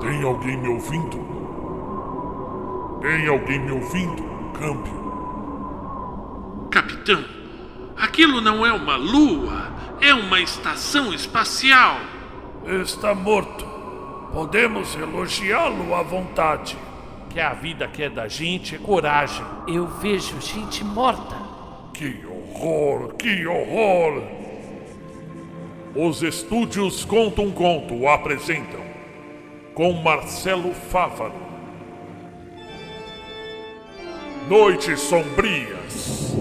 Tem alguém me ouvindo? Tem alguém me ouvindo? Câmbio. Capitão, aquilo não é uma lua, é uma estação espacial. Está morto. Podemos elogiá-lo à vontade. Que a vida quer da gente é coragem. Eu vejo gente morta. Que horror, que horror! Os estúdios Conta um Conto apresentam com Marcelo Fávaro. Noites Sombrias.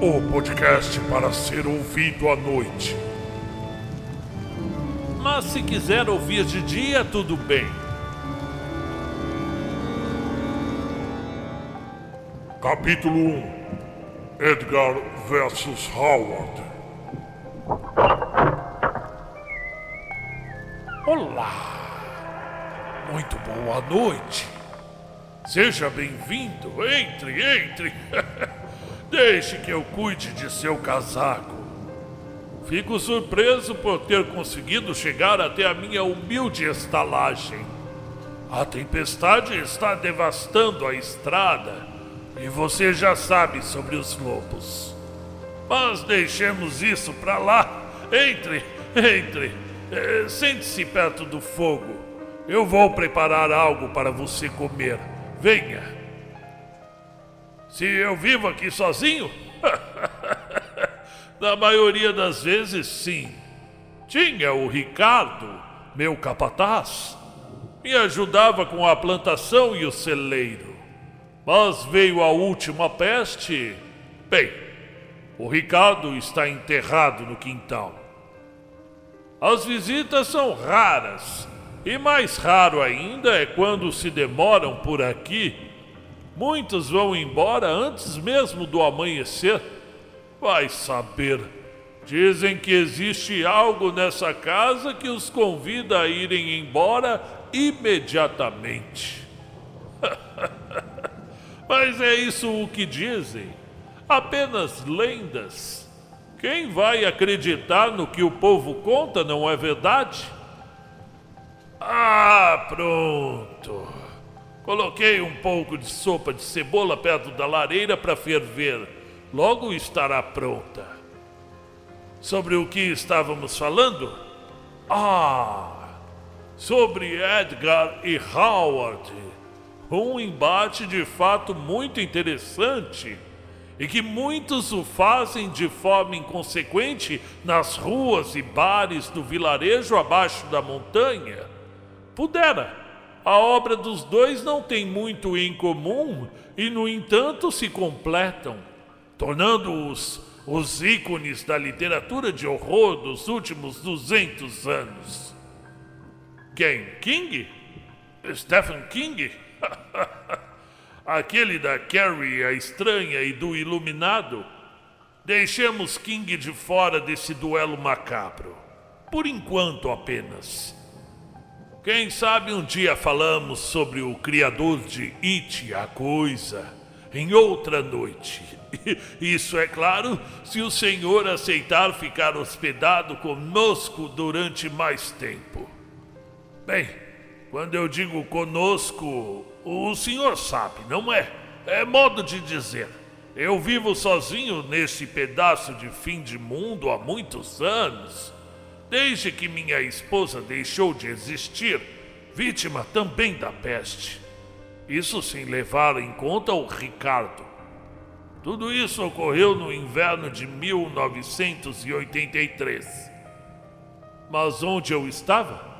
O podcast para ser ouvido à noite. Mas se quiser ouvir de dia, tudo bem. Capítulo 1 Edgar versus Howard. Muito boa noite. Seja bem-vindo. Entre, entre. Deixe que eu cuide de seu casaco. Fico surpreso por ter conseguido chegar até a minha humilde estalagem. A tempestade está devastando a estrada e você já sabe sobre os lobos. Mas deixemos isso para lá. Entre, entre. Eh, Sente-se perto do fogo. Eu vou preparar algo para você comer. Venha. Se eu vivo aqui sozinho? Na maioria das vezes, sim. Tinha o Ricardo, meu capataz. Me ajudava com a plantação e o celeiro. Mas veio a última peste. Bem, o Ricardo está enterrado no quintal. As visitas são raras, e mais raro ainda é quando se demoram por aqui. Muitos vão embora antes mesmo do amanhecer. Vai saber. Dizem que existe algo nessa casa que os convida a irem embora imediatamente. Mas é isso o que dizem. Apenas lendas. Quem vai acreditar no que o povo conta não é verdade? Ah, pronto. Coloquei um pouco de sopa de cebola perto da lareira para ferver. Logo estará pronta. Sobre o que estávamos falando? Ah, sobre Edgar e Howard. Um embate de fato muito interessante e que muitos o fazem de forma inconsequente nas ruas e bares do vilarejo abaixo da montanha. Pudera. A obra dos dois não tem muito em comum e, no entanto, se completam, tornando-os os ícones da literatura de horror dos últimos 200 anos. Quem? King? Stephen King? Aquele da Carrie a Estranha e do Iluminado? Deixemos King de fora desse duelo macabro. Por enquanto apenas. Quem sabe um dia falamos sobre o criador de It, a coisa, em outra noite. Isso é claro, se o senhor aceitar ficar hospedado conosco durante mais tempo. Bem, quando eu digo conosco, o senhor sabe, não é? É modo de dizer. Eu vivo sozinho nesse pedaço de fim de mundo há muitos anos. Desde que minha esposa deixou de existir, vítima também da peste. Isso sem levar em conta o Ricardo. Tudo isso ocorreu no inverno de 1983. Mas onde eu estava?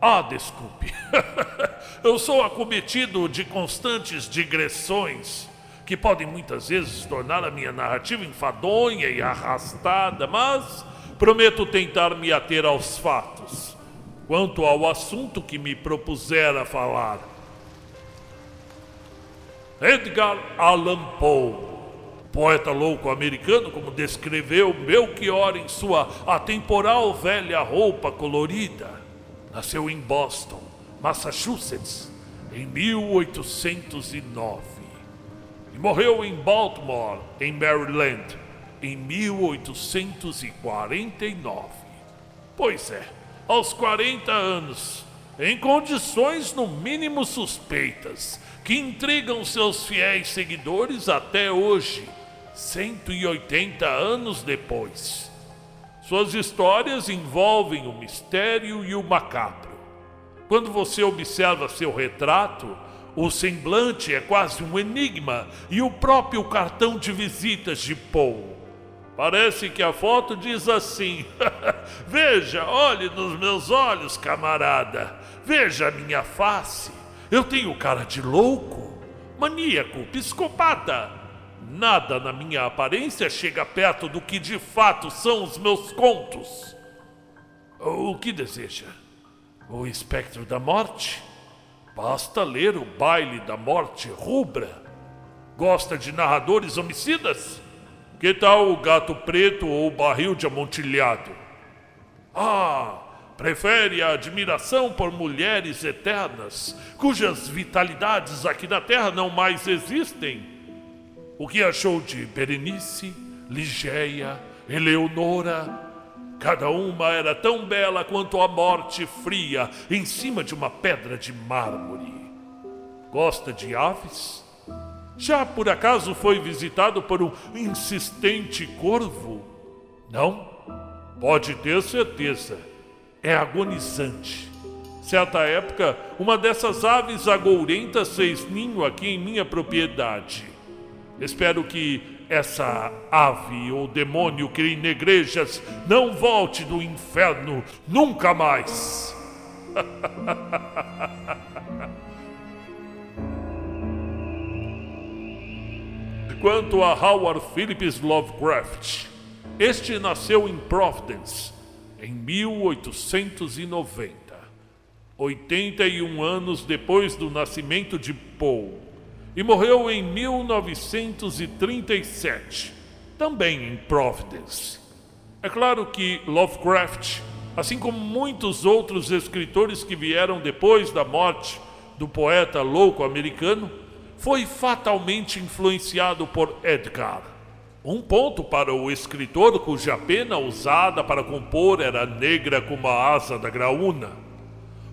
Ah, desculpe. eu sou acometido de constantes digressões que podem muitas vezes tornar a minha narrativa enfadonha e arrastada, mas prometo tentar me ater aos fatos quanto ao assunto que me propusera falar. Edgar Allan Poe, poeta louco americano, como descreveu Melchior em sua atemporal velha roupa colorida, nasceu em Boston, Massachusetts, em 1809 e morreu em Baltimore, em Maryland, em 1849. Pois é, aos 40 anos, em condições no mínimo suspeitas, que intrigam seus fiéis seguidores até hoje, 180 anos depois. Suas histórias envolvem o mistério e o macabro. Quando você observa seu retrato, o semblante é quase um enigma e o próprio cartão de visitas de Paul. Parece que a foto diz assim: Veja, olhe nos meus olhos, camarada. Veja a minha face. Eu tenho cara de louco, maníaco, psicopata. Nada na minha aparência chega perto do que de fato são os meus contos. O que deseja? O espectro da morte? Basta ler o baile da morte rubra. Gosta de narradores homicidas? Que tal o gato preto ou o barril de amontilhado? Ah, prefere a admiração por mulheres eternas, cujas vitalidades aqui na Terra não mais existem? O que achou de Berenice, Ligeia, Eleonora, Cada uma era tão bela quanto a morte fria em cima de uma pedra de mármore. Gosta de aves? Já por acaso foi visitado por um insistente corvo? Não? Pode ter certeza. É agonizante. Certa época, uma dessas aves agourentas fez ninho aqui em minha propriedade. Espero que essa ave ou demônio que negrejas não volte do inferno nunca mais. Quanto a Howard Phillips Lovecraft, este nasceu em Providence em 1890, 81 anos depois do nascimento de Poe e morreu em 1937, também em Providence. É claro que Lovecraft, assim como muitos outros escritores que vieram depois da morte do poeta louco americano, foi fatalmente influenciado por Edgar. Um ponto para o escritor cuja pena usada para compor era negra como a asa da graúna.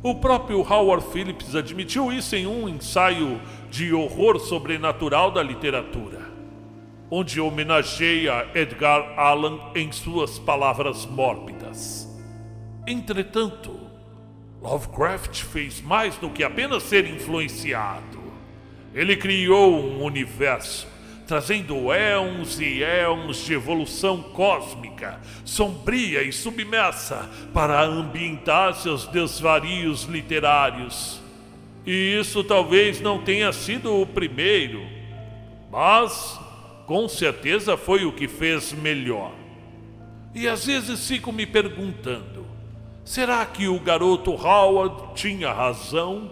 O próprio Howard Phillips admitiu isso em um ensaio de horror sobrenatural da literatura, onde homenageia Edgar Allan em suas palavras mórbidas. Entretanto, Lovecraft fez mais do que apenas ser influenciado. Ele criou um universo, trazendo éons e éons de evolução cósmica, sombria e submersa, para ambientar seus desvarios literários e isso talvez não tenha sido o primeiro, mas com certeza foi o que fez melhor. E às vezes fico me perguntando: será que o garoto Howard tinha razão?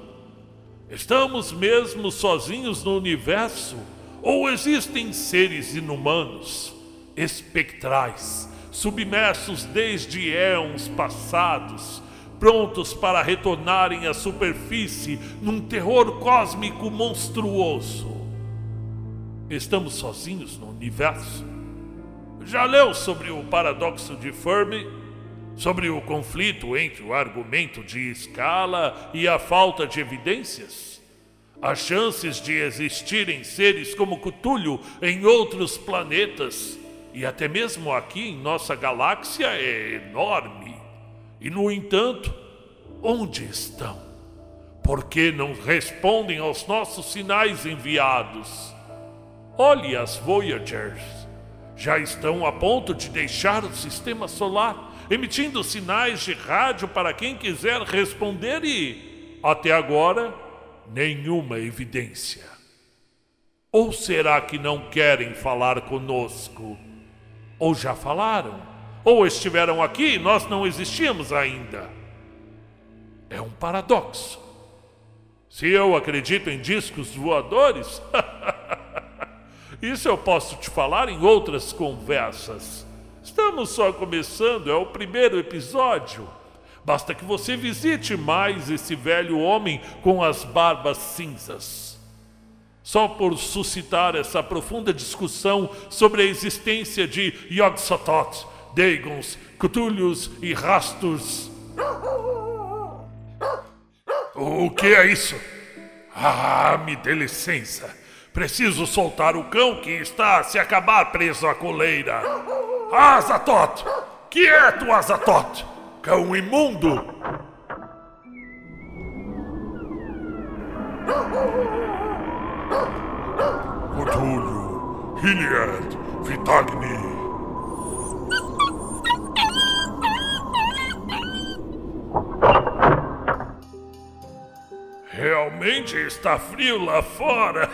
Estamos mesmo sozinhos no universo? Ou existem seres inumanos, espectrais, submersos desde éons passados, prontos para retornarem à superfície num terror cósmico monstruoso. Estamos sozinhos no universo? Já leu sobre o paradoxo de Fermi? Sobre o conflito entre o argumento de escala e a falta de evidências? As chances de existirem seres como Cthulhu em outros planetas e até mesmo aqui em nossa galáxia é enorme. E, no entanto, onde estão? Por que não respondem aos nossos sinais enviados? Olhe as Voyagers. Já estão a ponto de deixar o sistema solar, emitindo sinais de rádio para quem quiser responder e, até agora, nenhuma evidência. Ou será que não querem falar conosco? Ou já falaram? ou estiveram aqui e nós não existíamos ainda. É um paradoxo. Se eu acredito em discos voadores, isso eu posso te falar em outras conversas. Estamos só começando, é o primeiro episódio. Basta que você visite mais esse velho homem com as barbas cinzas. Só por suscitar essa profunda discussão sobre a existência de Yog-Sothoth Dagons, Cthulhus e Rastus. O que é isso? Ah, me dê licença. Preciso soltar o cão que está a se acabar preso à coleira. Azatot! Quieto, Azatot! Cão imundo! Cthulhu, Hilliard, Vitagni. Realmente está frio lá fora.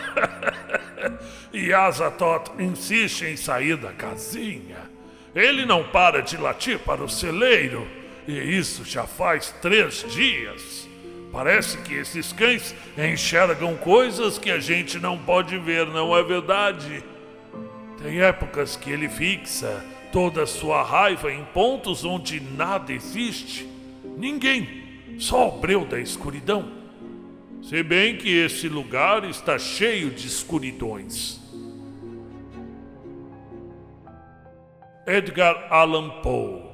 e Azatot insiste em sair da casinha. Ele não para de latir para o celeiro. E isso já faz três dias. Parece que esses cães enxergam coisas que a gente não pode ver, não é verdade? Tem épocas que ele fixa toda a sua raiva em pontos onde nada existe. Ninguém, só o breu da escuridão. Se bem que esse lugar está cheio de escuridões. Edgar Allan Poe,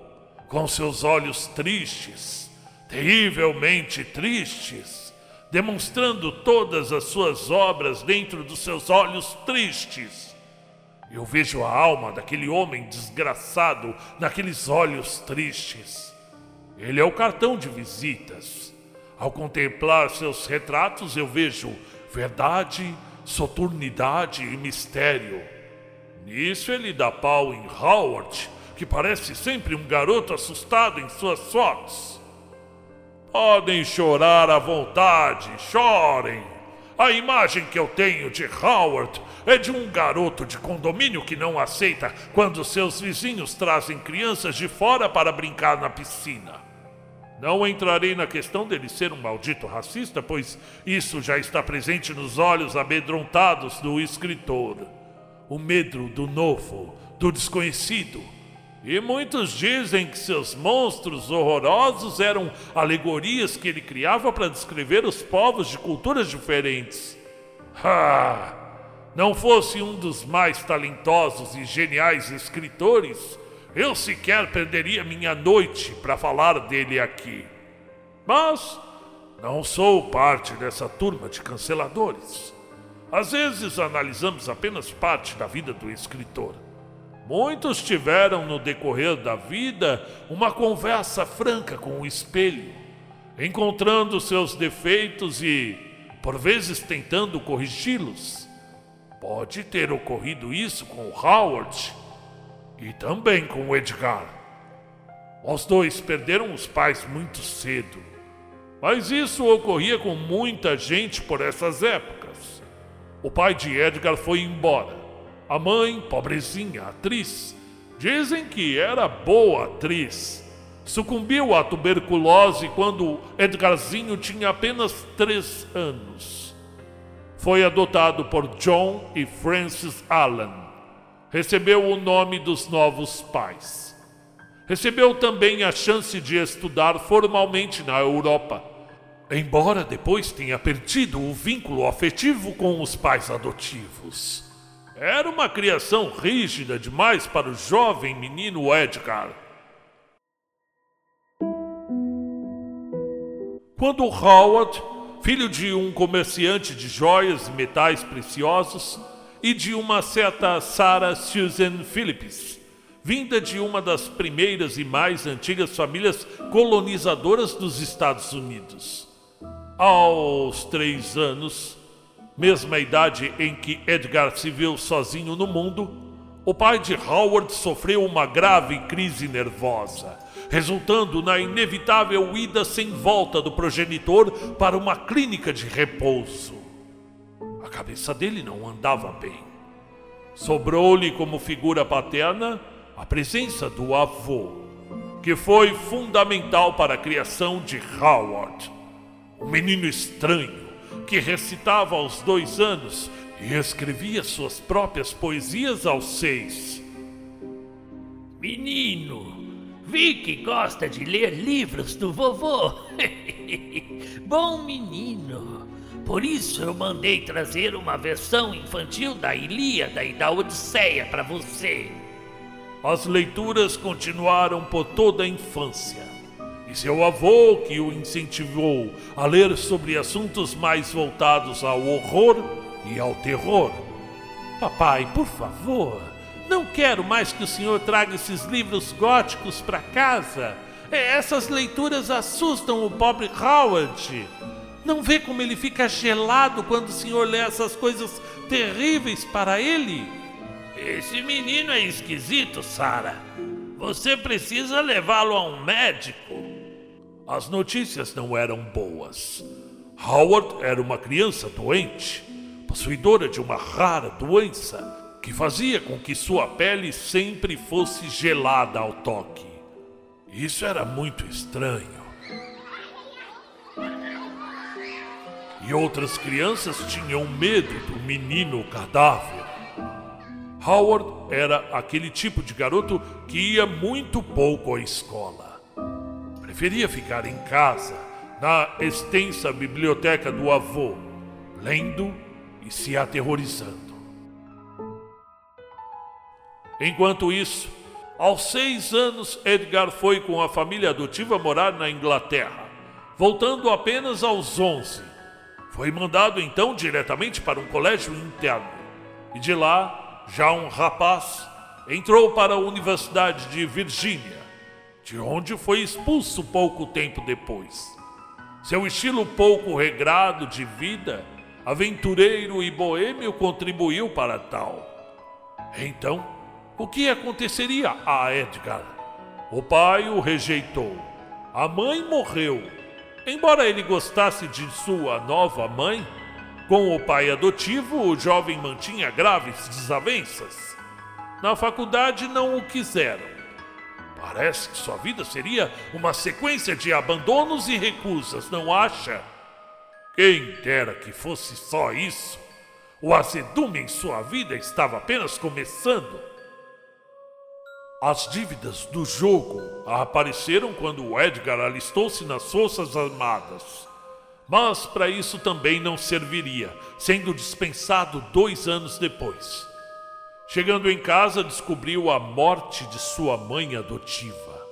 com seus olhos tristes, terrivelmente tristes, demonstrando todas as suas obras dentro dos seus olhos tristes. Eu vejo a alma daquele homem desgraçado naqueles olhos tristes. Ele é o cartão de visitas. Ao contemplar seus retratos, eu vejo verdade, soturnidade e mistério. Nisso ele dá pau em Howard, que parece sempre um garoto assustado em suas fotos. Podem chorar à vontade, chorem. A imagem que eu tenho de Howard é de um garoto de condomínio que não aceita quando seus vizinhos trazem crianças de fora para brincar na piscina. Não entrarei na questão dele ser um maldito racista, pois isso já está presente nos olhos amedrontados do escritor. O medo do novo, do desconhecido. E muitos dizem que seus monstros horrorosos eram alegorias que ele criava para descrever os povos de culturas diferentes. Ah! Não fosse um dos mais talentosos e geniais escritores, eu sequer perderia minha noite para falar dele aqui. Mas não sou parte dessa turma de canceladores. Às vezes analisamos apenas parte da vida do escritor. Muitos tiveram no decorrer da vida uma conversa franca com o espelho, encontrando seus defeitos e, por vezes, tentando corrigi-los. Pode ter ocorrido isso com Howard e também com Edgar. Os dois perderam os pais muito cedo, mas isso ocorria com muita gente por essas épocas. O pai de Edgar foi embora. A mãe, pobrezinha, atriz, dizem que era boa atriz. Sucumbiu à tuberculose quando Edgarzinho tinha apenas três anos. Foi adotado por John e Francis Allen recebeu o nome dos novos pais. Recebeu também a chance de estudar formalmente na Europa, embora depois tenha perdido o vínculo afetivo com os pais adotivos. Era uma criação rígida demais para o jovem menino Edgar. Quando Howard, filho de um comerciante de joias e metais preciosos, e de uma certa Sarah Susan Phillips, vinda de uma das primeiras e mais antigas famílias colonizadoras dos Estados Unidos. Aos três anos, mesma idade em que Edgar se viu sozinho no mundo, o pai de Howard sofreu uma grave crise nervosa, resultando na inevitável ida sem volta do progenitor para uma clínica de repouso. A cabeça dele não andava bem. Sobrou-lhe como figura paterna a presença do avô, que foi fundamental para a criação de Howard, um menino estranho que recitava aos dois anos e escrevia suas próprias poesias aos seis. Menino, vi que gosta de ler livros do vovô. Bom menino. Por isso eu mandei trazer uma versão infantil da Ilíada e da Odisseia para você. As leituras continuaram por toda a infância, seu avô, que o incentivou a ler sobre assuntos mais voltados ao horror e ao terror. Papai, por favor, não quero mais que o senhor traga esses livros góticos para casa. É, essas leituras assustam o pobre Howard. Não vê como ele fica gelado quando o senhor lê essas coisas terríveis para ele? Esse menino é esquisito, Sara. Você precisa levá-lo a um médico. As notícias não eram boas. Howard era uma criança doente, possuidora de uma rara doença que fazia com que sua pele sempre fosse gelada ao toque. Isso era muito estranho. E outras crianças tinham medo do menino cadáver. Howard era aquele tipo de garoto que ia muito pouco à escola. Preferia ficar em casa, na extensa biblioteca do avô, lendo e se aterrorizando. Enquanto isso, aos seis anos, Edgar foi com a família adotiva morar na Inglaterra, voltando apenas aos onze. Foi mandado então diretamente para um colégio interno, e de lá, já um rapaz, entrou para a Universidade de Virgínia, de onde foi expulso pouco tempo depois. Seu estilo pouco regrado de vida, aventureiro e boêmio contribuiu para tal. Então, o que aconteceria a Edgar? O pai o rejeitou. A mãe morreu. Embora ele gostasse de sua nova mãe, com o pai adotivo, o jovem mantinha graves desavenças. Na faculdade não o quiseram. Parece que sua vida seria uma sequência de abandonos e recusas, não acha? Quem dera que fosse só isso. O azedume em sua vida estava apenas começando. As dívidas do jogo apareceram quando Edgar alistou-se nas Forças Armadas. Mas para isso também não serviria, sendo dispensado dois anos depois. Chegando em casa, descobriu a morte de sua mãe adotiva.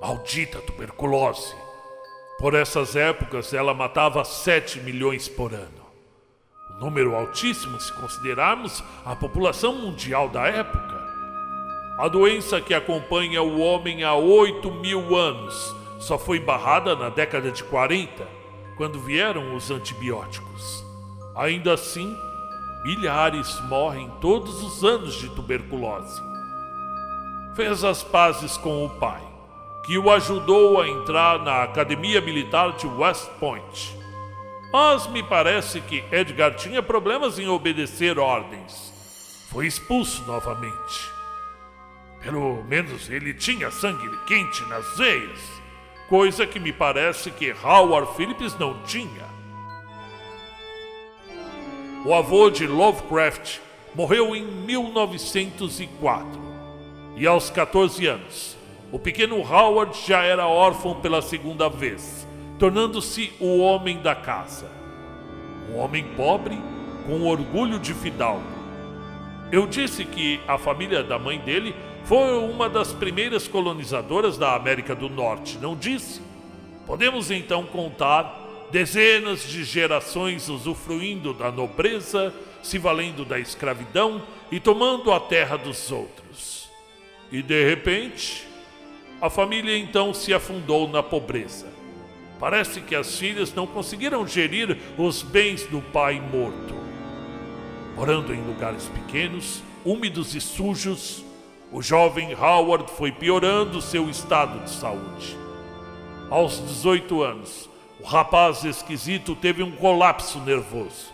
Maldita tuberculose! Por essas épocas, ela matava 7 milhões por ano. Um número altíssimo se considerarmos a população mundial da época. A doença que acompanha o homem há 8 mil anos só foi barrada na década de 40, quando vieram os antibióticos. Ainda assim, milhares morrem todos os anos de tuberculose. Fez as pazes com o pai, que o ajudou a entrar na Academia Militar de West Point. Mas me parece que Edgar tinha problemas em obedecer ordens. Foi expulso novamente. Pelo menos ele tinha sangue quente nas veias, coisa que me parece que Howard Phillips não tinha. O avô de Lovecraft morreu em 1904 e aos 14 anos, o pequeno Howard já era órfão pela segunda vez, tornando-se o homem da casa. Um homem pobre com orgulho de fidalgo. Eu disse que a família da mãe dele foi uma das primeiras colonizadoras da América do Norte, não disse? Podemos então contar dezenas de gerações usufruindo da nobreza, se valendo da escravidão e tomando a terra dos outros. E de repente, a família então se afundou na pobreza. Parece que as filhas não conseguiram gerir os bens do pai morto. Morando em lugares pequenos, úmidos e sujos, o jovem Howard foi piorando seu estado de saúde. Aos 18 anos, o rapaz esquisito teve um colapso nervoso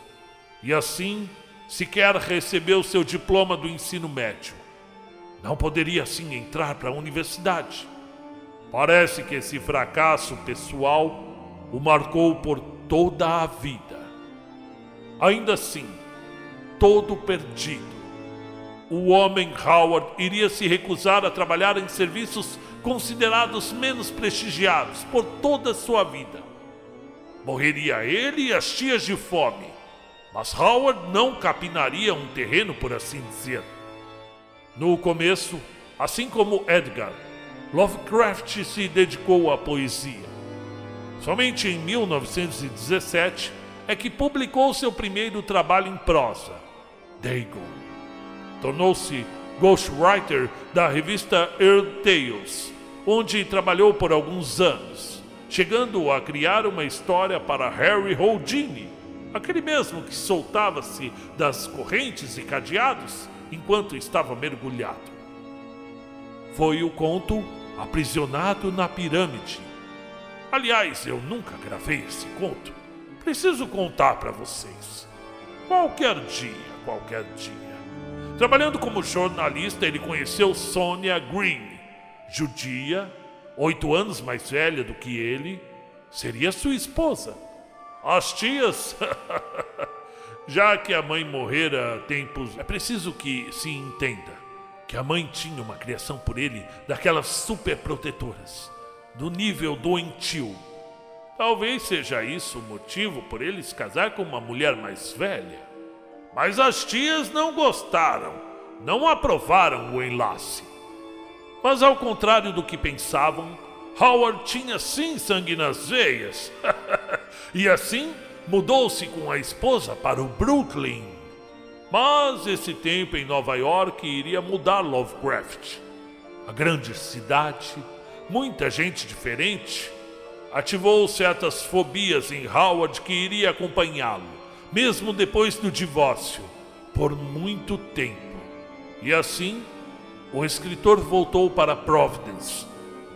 e assim sequer recebeu seu diploma do ensino médio. Não poderia assim entrar para a universidade. Parece que esse fracasso pessoal o marcou por toda a vida. Ainda assim, todo perdido, o homem Howard iria se recusar a trabalhar em serviços considerados menos prestigiados por toda a sua vida. Morreria ele e as tias de fome, mas Howard não capinaria um terreno, por assim dizer. No começo, assim como Edgar, Lovecraft se dedicou à poesia. Somente em 1917 é que publicou seu primeiro trabalho em prosa, Dagon. Tornou-se ghostwriter da revista Earth Tales, onde trabalhou por alguns anos, chegando a criar uma história para Harry Houdini, aquele mesmo que soltava-se das correntes e cadeados enquanto estava mergulhado. Foi o conto Aprisionado na Pirâmide. Aliás, eu nunca gravei esse conto. Preciso contar para vocês. Qualquer dia, qualquer dia. Trabalhando como jornalista, ele conheceu Sonia Green, judia, oito anos mais velha do que ele, seria sua esposa. As tias, já que a mãe morrera tempos, é preciso que se entenda que a mãe tinha uma criação por ele daquelas super protetoras, do nível doentio. Talvez seja isso o motivo por ele se casar com uma mulher mais velha. Mas as tias não gostaram, não aprovaram o enlace. Mas ao contrário do que pensavam, Howard tinha sim sangue nas veias. e assim mudou-se com a esposa para o Brooklyn mas esse tempo em Nova York iria mudar Lovecraft. A grande cidade, muita gente diferente, ativou certas fobias em Howard que iria acompanhá-lo, mesmo depois do divórcio, por muito tempo. E assim, o escritor voltou para Providence,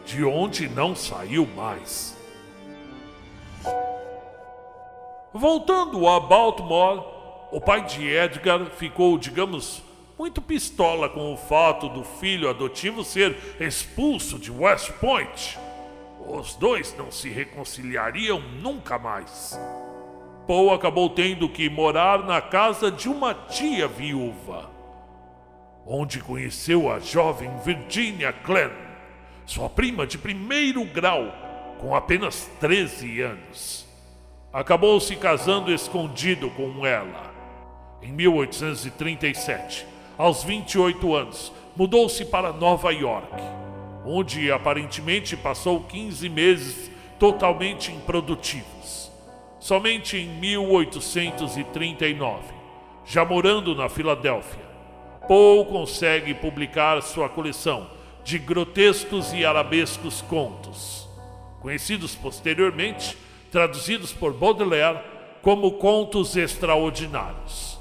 de onde não saiu mais. Voltando a Baltimore, o pai de Edgar ficou, digamos, muito pistola com o fato do filho adotivo ser expulso de West Point. Os dois não se reconciliariam nunca mais. Paul acabou tendo que morar na casa de uma tia viúva, onde conheceu a jovem Virginia Glenn, sua prima de primeiro grau, com apenas 13 anos. Acabou se casando escondido com ela em 1837, aos 28 anos, mudou-se para Nova York, onde aparentemente passou 15 meses totalmente improdutivos. Somente em 1839, já morando na Filadélfia, Poe consegue publicar sua coleção de grotescos e arabescos contos, conhecidos posteriormente, traduzidos por Baudelaire como contos extraordinários.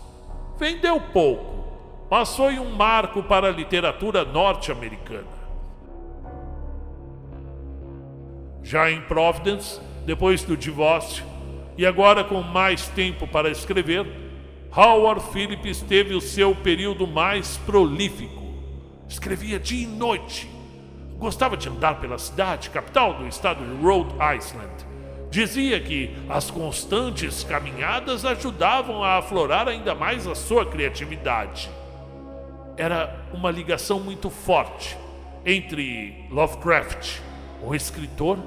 Vendeu pouco, mas foi um marco para a literatura norte-americana. Já em Providence, depois do divórcio, e agora com mais tempo para escrever, Howard Phillips teve o seu período mais prolífico. Escrevia dia e noite. Gostava de andar pela cidade, capital do estado de Rhode Island, Dizia que as constantes caminhadas ajudavam a aflorar ainda mais a sua criatividade. Era uma ligação muito forte entre Lovecraft, o escritor,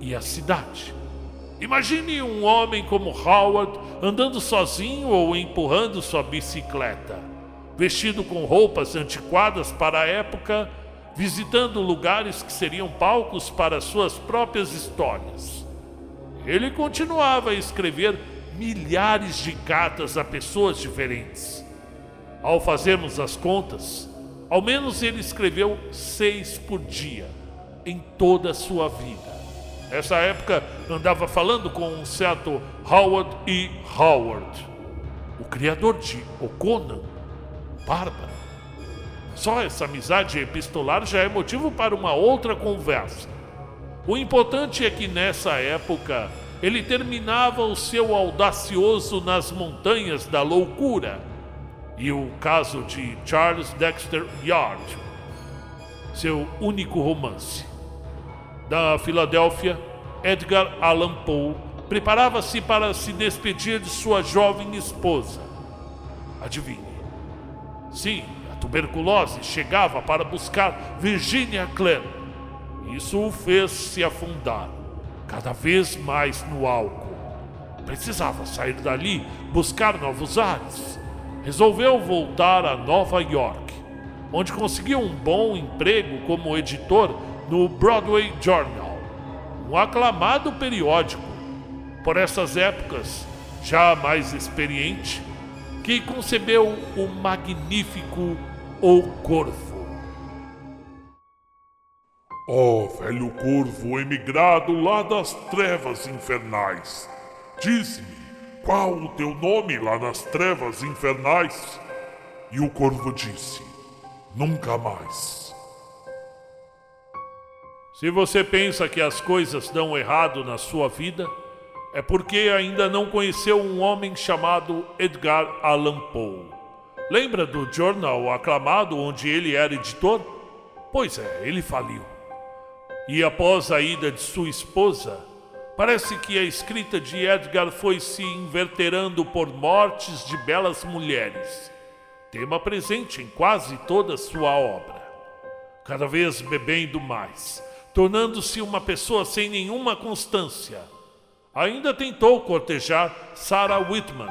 e a cidade. Imagine um homem como Howard andando sozinho ou empurrando sua bicicleta, vestido com roupas antiquadas para a época, visitando lugares que seriam palcos para suas próprias histórias. Ele continuava a escrever milhares de cartas a pessoas diferentes. Ao fazermos as contas, ao menos ele escreveu seis por dia, em toda a sua vida. Nessa época, andava falando com um certo Howard E. Howard, o criador de O Conan, Bárbara. Só essa amizade epistolar já é motivo para uma outra conversa. O importante é que nessa época ele terminava o seu audacioso nas montanhas da loucura e o caso de Charles Dexter Yard, seu único romance. Da Filadélfia, Edgar Allan Poe preparava-se para se despedir de sua jovem esposa. Adivinhe. Sim, a tuberculose chegava para buscar Virginia Glenn isso o fez se afundar cada vez mais no álcool. Precisava sair dali, buscar novos ares. Resolveu voltar a Nova York, onde conseguiu um bom emprego como editor no Broadway Journal, um aclamado periódico, por essas épocas já mais experiente, que concebeu o magnífico O Corvo. Ó oh, velho corvo emigrado lá das trevas infernais, diz-me qual o teu nome lá nas trevas infernais? E o corvo disse: Nunca mais. Se você pensa que as coisas dão errado na sua vida, é porque ainda não conheceu um homem chamado Edgar Allan Poe. Lembra do jornal aclamado onde ele era editor? Pois é, ele faliu. E após a ida de sua esposa, parece que a escrita de Edgar foi se inverterando por mortes de belas mulheres, tema presente em quase toda sua obra. Cada vez bebendo mais, tornando-se uma pessoa sem nenhuma constância Ainda tentou cortejar Sarah Whitman,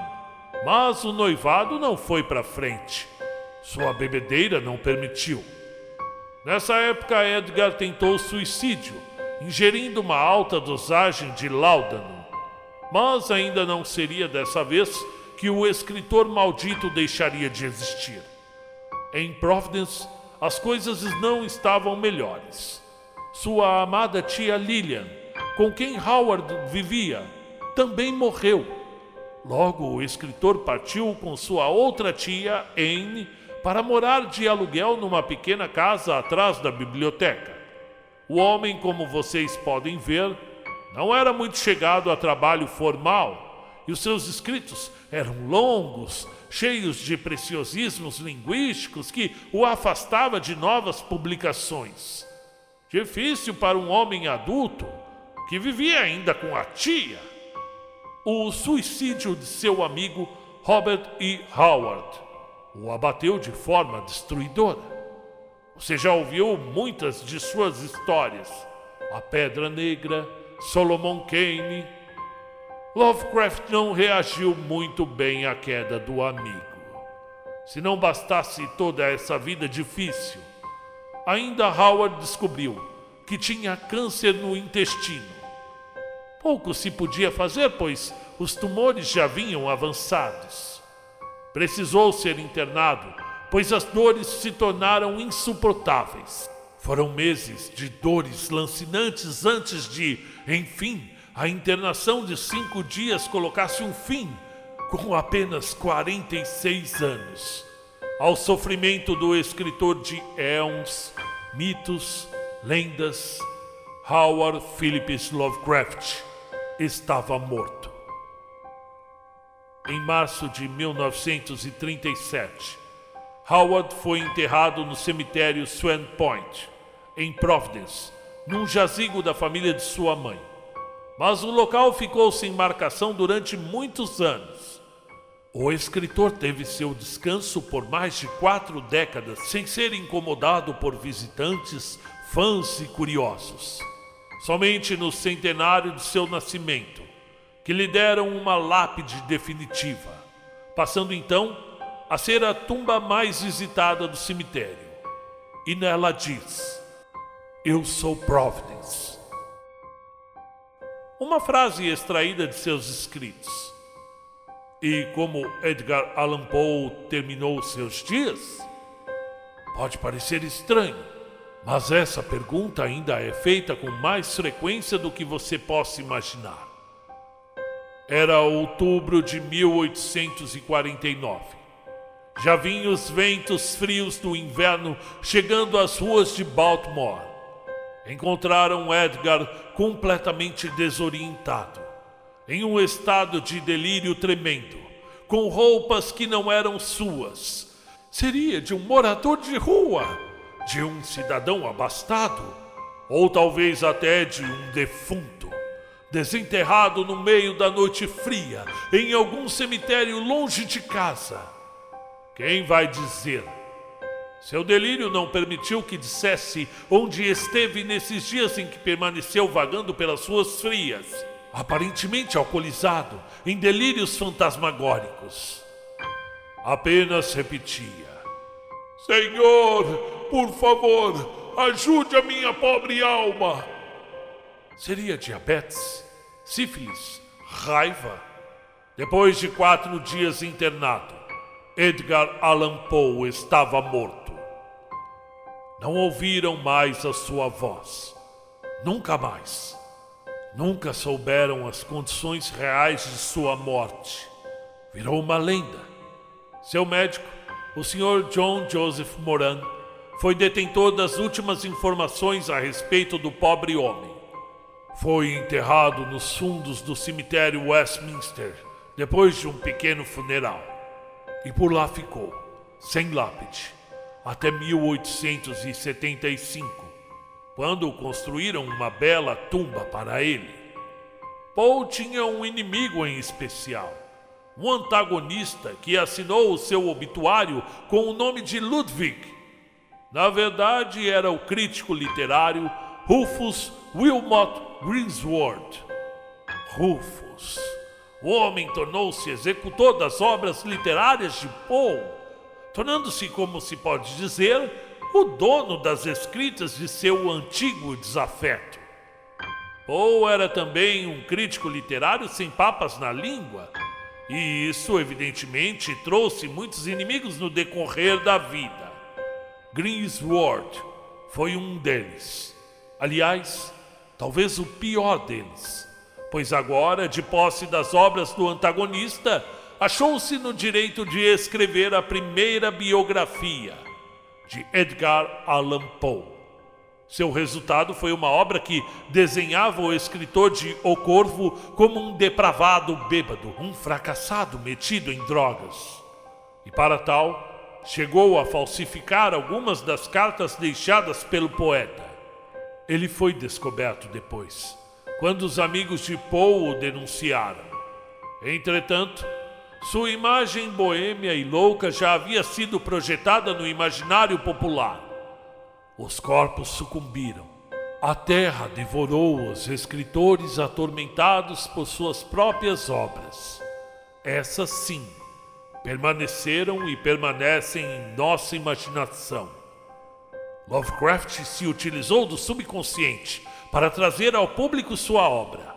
mas o noivado não foi para frente. Sua bebedeira não permitiu. Nessa época, Edgar tentou suicídio, ingerindo uma alta dosagem de láudano. Mas ainda não seria dessa vez que o escritor maldito deixaria de existir. Em Providence, as coisas não estavam melhores. Sua amada tia Lillian com quem Howard vivia, também morreu. Logo, o escritor partiu com sua outra tia, Anne, para morar de aluguel numa pequena casa atrás da biblioteca. O homem, como vocês podem ver, não era muito chegado a trabalho formal e os seus escritos eram longos, cheios de preciosismos linguísticos que o afastava de novas publicações. Difícil para um homem adulto que vivia ainda com a tia, o suicídio de seu amigo Robert E. Howard o abateu de forma destruidora. Você já ouviu muitas de suas histórias: A Pedra Negra, Solomon Kane. Lovecraft não reagiu muito bem à queda do amigo. Se não bastasse toda essa vida difícil, ainda Howard descobriu que tinha câncer no intestino Pouco se podia fazer, pois os tumores já vinham avançados. Precisou ser internado, pois as dores se tornaram insuportáveis. Foram meses de dores lancinantes antes de, enfim, a internação de cinco dias colocasse um fim, com apenas 46 anos, ao sofrimento do escritor de éons, mitos, lendas, Howard Phillips Lovecraft estava morto. Em março de 1937, Howard foi enterrado no cemitério Swan Point, em Providence, num jazigo da família de sua mãe. Mas o local ficou sem marcação durante muitos anos. O escritor teve seu descanso por mais de quatro décadas sem ser incomodado por visitantes, fãs e curiosos somente no centenário de seu nascimento, que lhe deram uma lápide definitiva, passando então a ser a tumba mais visitada do cemitério. E nela diz: Eu sou Providence. Uma frase extraída de seus escritos. E como Edgar Allan Poe terminou seus dias? Pode parecer estranho, mas essa pergunta ainda é feita com mais frequência do que você possa imaginar. Era outubro de 1849. Já vinham os ventos frios do inverno chegando às ruas de Baltimore. Encontraram Edgar completamente desorientado, em um estado de delírio tremendo, com roupas que não eram suas. Seria de um morador de rua de um cidadão abastado, ou talvez até de um defunto, desenterrado no meio da noite fria, em algum cemitério longe de casa. Quem vai dizer? Seu delírio não permitiu que dissesse onde esteve nesses dias em que permaneceu vagando pelas ruas frias, aparentemente alcoolizado, em delírios fantasmagóricos. Apenas repetia: Senhor, por favor, ajude a minha pobre alma! Seria diabetes, sífilis, raiva? Depois de quatro dias internado, Edgar Allan Poe estava morto. Não ouviram mais a sua voz. Nunca mais. Nunca souberam as condições reais de sua morte. Virou uma lenda. Seu médico, o Sr. John Joseph Moran, foi detentor das últimas informações a respeito do pobre homem. Foi enterrado nos fundos do cemitério Westminster, depois de um pequeno funeral. E por lá ficou, sem lápide, até 1875 quando construíram uma bela tumba para ele. Paul tinha um inimigo em especial, um antagonista que assinou o seu obituário com o nome de Ludwig. Na verdade, era o crítico literário Rufus Wilmot Greensword. Rufus. O homem tornou-se executor das obras literárias de Poe, tornando-se, como se pode dizer, o dono das escritas de seu antigo desafeto. Poe era também um crítico literário sem papas na língua, e isso, evidentemente, trouxe muitos inimigos no decorrer da vida. Greensword foi um deles. Aliás, talvez o pior deles, pois agora, de posse das obras do antagonista, achou-se no direito de escrever a primeira biografia de Edgar Allan Poe. Seu resultado foi uma obra que desenhava o escritor de O Corvo como um depravado bêbado, um fracassado metido em drogas. E para tal, chegou a falsificar algumas das cartas deixadas pelo poeta. Ele foi descoberto depois, quando os amigos de Poe o denunciaram. Entretanto, sua imagem boêmia e louca já havia sido projetada no imaginário popular. Os corpos sucumbiram. A terra devorou os escritores atormentados por suas próprias obras. Essas sim permaneceram e permanecem em nossa imaginação. Lovecraft se utilizou do subconsciente para trazer ao público sua obra.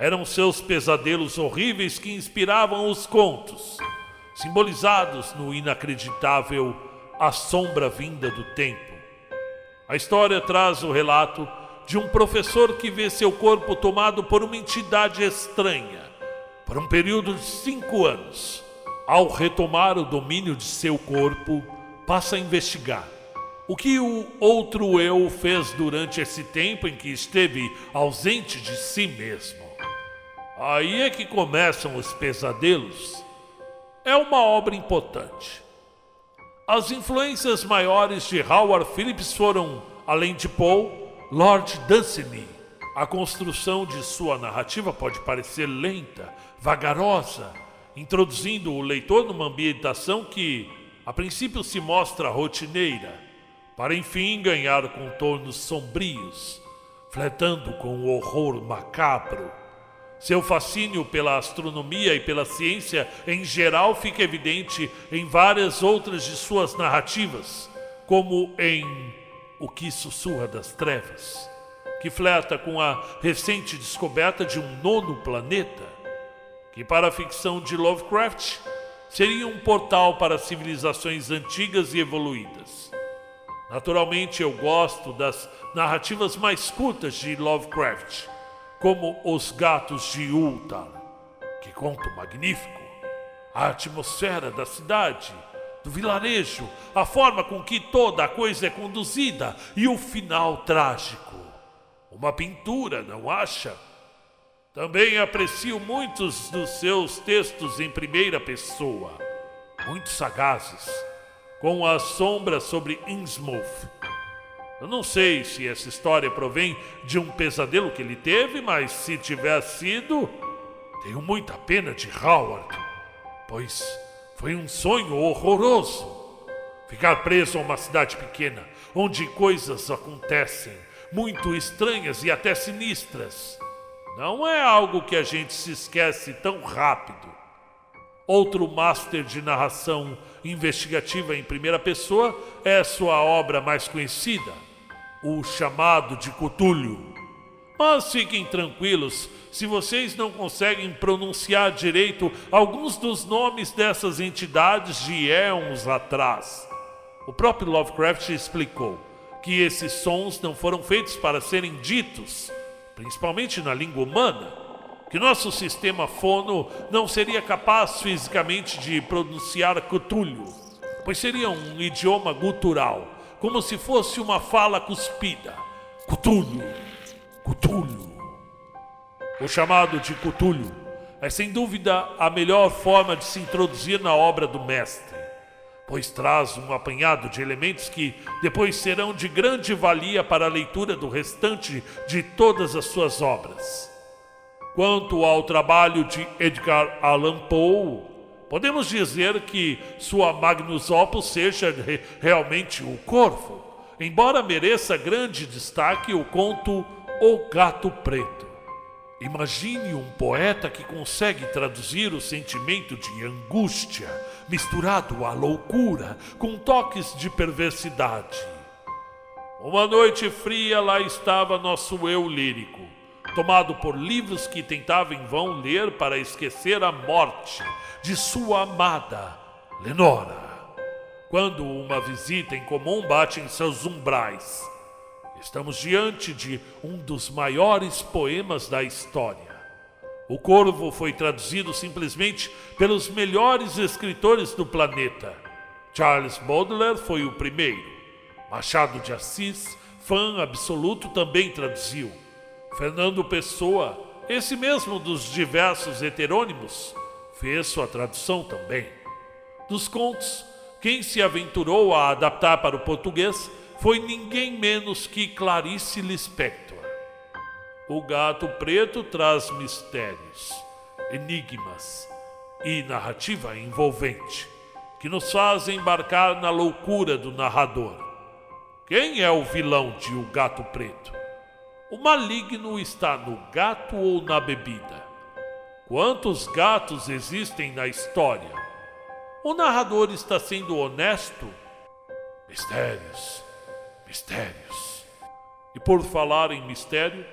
Eram seus pesadelos horríveis que inspiravam os contos, simbolizados no inacreditável A Sombra Vinda do Tempo. A história traz o relato de um professor que vê seu corpo tomado por uma entidade estranha por um período de cinco anos. Ao retomar o domínio de seu corpo, passa a investigar o que o outro eu fez durante esse tempo em que esteve ausente de si mesmo. Aí é que começam os pesadelos. É uma obra importante. As influências maiores de Howard Phillips foram, além de Poe, Lord Dunsany. A construção de sua narrativa pode parecer lenta, vagarosa, introduzindo o leitor numa ambientação que, a princípio, se mostra rotineira, para enfim ganhar contornos sombrios, fletando com o horror macabro seu fascínio pela astronomia e pela ciência em geral fica evidente em várias outras de suas narrativas, como em O que Sussurra das Trevas, que flerta com a recente descoberta de um nono planeta, que para a ficção de Lovecraft seria um portal para civilizações antigas e evoluídas. Naturalmente, eu gosto das narrativas mais curtas de Lovecraft como Os Gatos de Ultar. Que conto magnífico! A atmosfera da cidade, do vilarejo, a forma com que toda a coisa é conduzida e o final trágico. Uma pintura, não acha? Também aprecio muitos dos seus textos em primeira pessoa, muito sagazes, com a sombra sobre Innsmouth eu não sei se essa história provém de um pesadelo que ele teve, mas se tiver sido, tenho muita pena de Howard, pois foi um sonho horroroso. Ficar preso a uma cidade pequena, onde coisas acontecem, muito estranhas e até sinistras, não é algo que a gente se esquece tão rápido. Outro master de narração investigativa em primeira pessoa é sua obra mais conhecida, o chamado de Cutulho. Mas fiquem tranquilos, se vocês não conseguem pronunciar direito alguns dos nomes dessas entidades de éons atrás. O próprio Lovecraft explicou que esses sons não foram feitos para serem ditos, principalmente na língua humana, que nosso sistema fono não seria capaz fisicamente de pronunciar Cthulhu, pois seria um idioma gutural, como se fosse uma fala cuspida. Cthulhu, Cthulhu. O chamado de Cthulhu é sem dúvida a melhor forma de se introduzir na obra do mestre, pois traz um apanhado de elementos que depois serão de grande valia para a leitura do restante de todas as suas obras. Quanto ao trabalho de Edgar Allan Poe, podemos dizer que sua magnus opus seja realmente o Corvo, embora mereça grande destaque o conto O Gato Preto. Imagine um poeta que consegue traduzir o sentimento de angústia, misturado à loucura, com toques de perversidade. Uma noite fria lá estava nosso eu lírico, tomado por livros que tentava em vão ler para esquecer a morte de sua amada Lenora. Quando uma visita em comum bate em seus umbrais, Estamos diante de um dos maiores poemas da história. O Corvo foi traduzido simplesmente pelos melhores escritores do planeta. Charles Baudelaire foi o primeiro. Machado de Assis, fã absoluto, também traduziu. Fernando Pessoa, esse mesmo dos diversos heterônimos, fez sua tradução também. Dos contos, quem se aventurou a adaptar para o português foi ninguém menos que Clarice Lispector. O gato preto traz mistérios, enigmas e narrativa envolvente que nos fazem embarcar na loucura do narrador. Quem é o vilão de O Gato Preto? O maligno está no gato ou na bebida? Quantos gatos existem na história? O narrador está sendo honesto? Mistérios Mistérios. E por falar em mistério,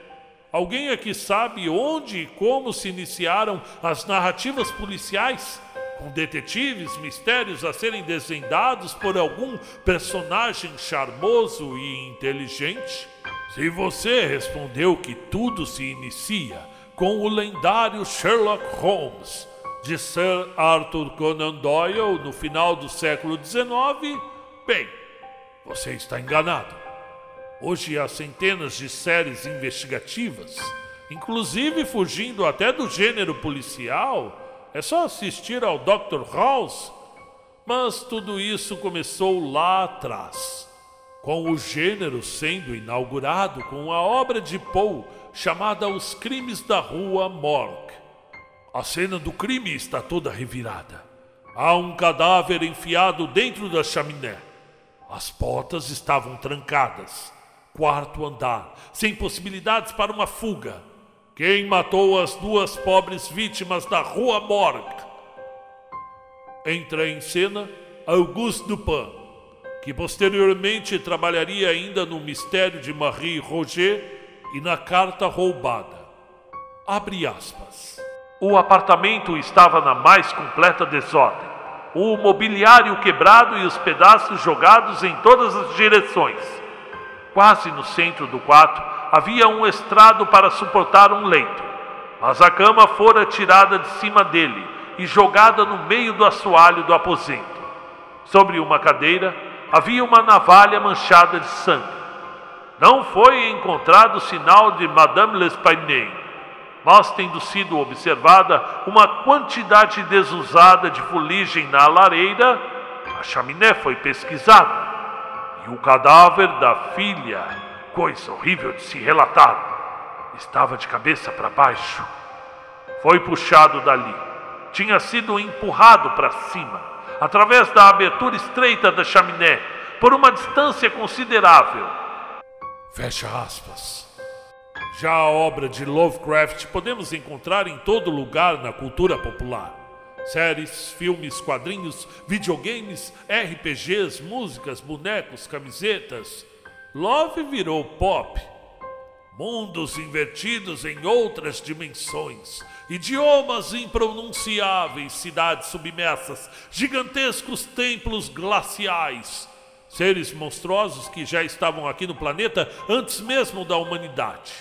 alguém aqui sabe onde e como se iniciaram as narrativas policiais? Com detetives, mistérios a serem desvendados por algum personagem charmoso e inteligente? Se você respondeu que tudo se inicia com o lendário Sherlock Holmes de Sir Arthur Conan Doyle no final do século XIX, bem, você está enganado. Hoje há centenas de séries investigativas, inclusive fugindo até do gênero policial. É só assistir ao Dr. House. Mas tudo isso começou lá atrás, com o gênero sendo inaugurado com a obra de Poe chamada Os Crimes da Rua Morgue. A cena do crime está toda revirada. Há um cadáver enfiado dentro da chaminé. As portas estavam trancadas. Quarto andar, sem possibilidades para uma fuga. Quem matou as duas pobres vítimas da Rua Morgue? Entra em cena Auguste Dupin, que posteriormente trabalharia ainda no mistério de Marie Roger e na carta roubada. Abre aspas. O apartamento estava na mais completa desordem o mobiliário quebrado e os pedaços jogados em todas as direções. Quase no centro do quarto havia um estrado para suportar um leito, mas a cama fora tirada de cima dele e jogada no meio do assoalho do aposento. Sobre uma cadeira havia uma navalha manchada de sangue. Não foi encontrado sinal de Madame L'Espagnet mas tendo sido observada uma quantidade desusada de fuligem na lareira, a chaminé foi pesquisada e o cadáver da filha, coisa horrível de se relatar, estava de cabeça para baixo. Foi puxado dali, tinha sido empurrado para cima, através da abertura estreita da chaminé, por uma distância considerável. Fecha aspas. Já a obra de Lovecraft podemos encontrar em todo lugar na cultura popular. Séries, filmes, quadrinhos, videogames, RPGs, músicas, bonecos, camisetas. Love virou pop. Mundos invertidos em outras dimensões, idiomas impronunciáveis, cidades submersas, gigantescos templos glaciais, seres monstruosos que já estavam aqui no planeta antes mesmo da humanidade.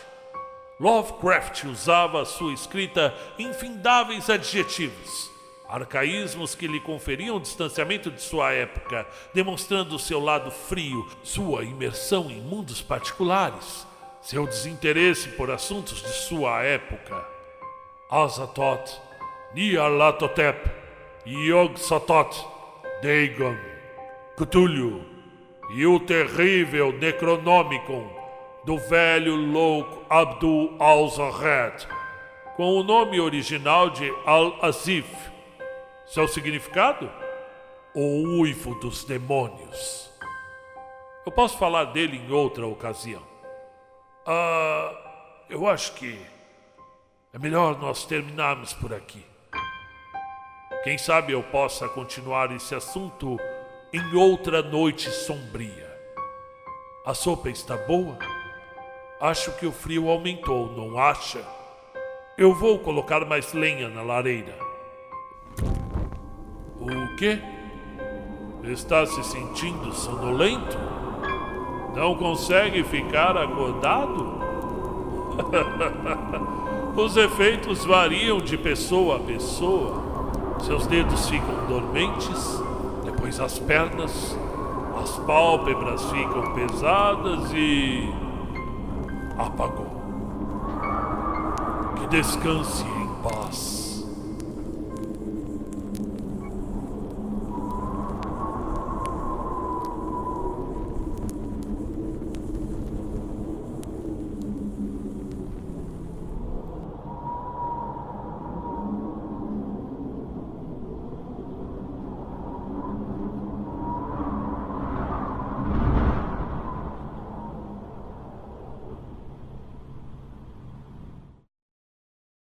Lovecraft usava sua escrita infindáveis adjetivos arcaísmos que lhe conferiam distanciamento de sua época, demonstrando seu lado frio, sua imersão em mundos particulares, seu desinteresse por assuntos de sua época. Azatoth, Nyarlathotep, Yog-Sothoth, Dagon, Cthulhu e o terrível Necronomicon do velho louco Abdul al-Zahed, com o nome original de Al-Azif, seu significado? O uivo dos demônios. Eu posso falar dele em outra ocasião. Ah, eu acho que é melhor nós terminarmos por aqui. Quem sabe eu possa continuar esse assunto em outra noite sombria. A sopa está boa? Acho que o frio aumentou, não acha? Eu vou colocar mais lenha na lareira. O quê? Está se sentindo sonolento? Não consegue ficar acordado? Os efeitos variam de pessoa a pessoa. Seus dedos ficam dormentes, depois as pernas, as pálpebras ficam pesadas e. apagou. Que descanse em paz.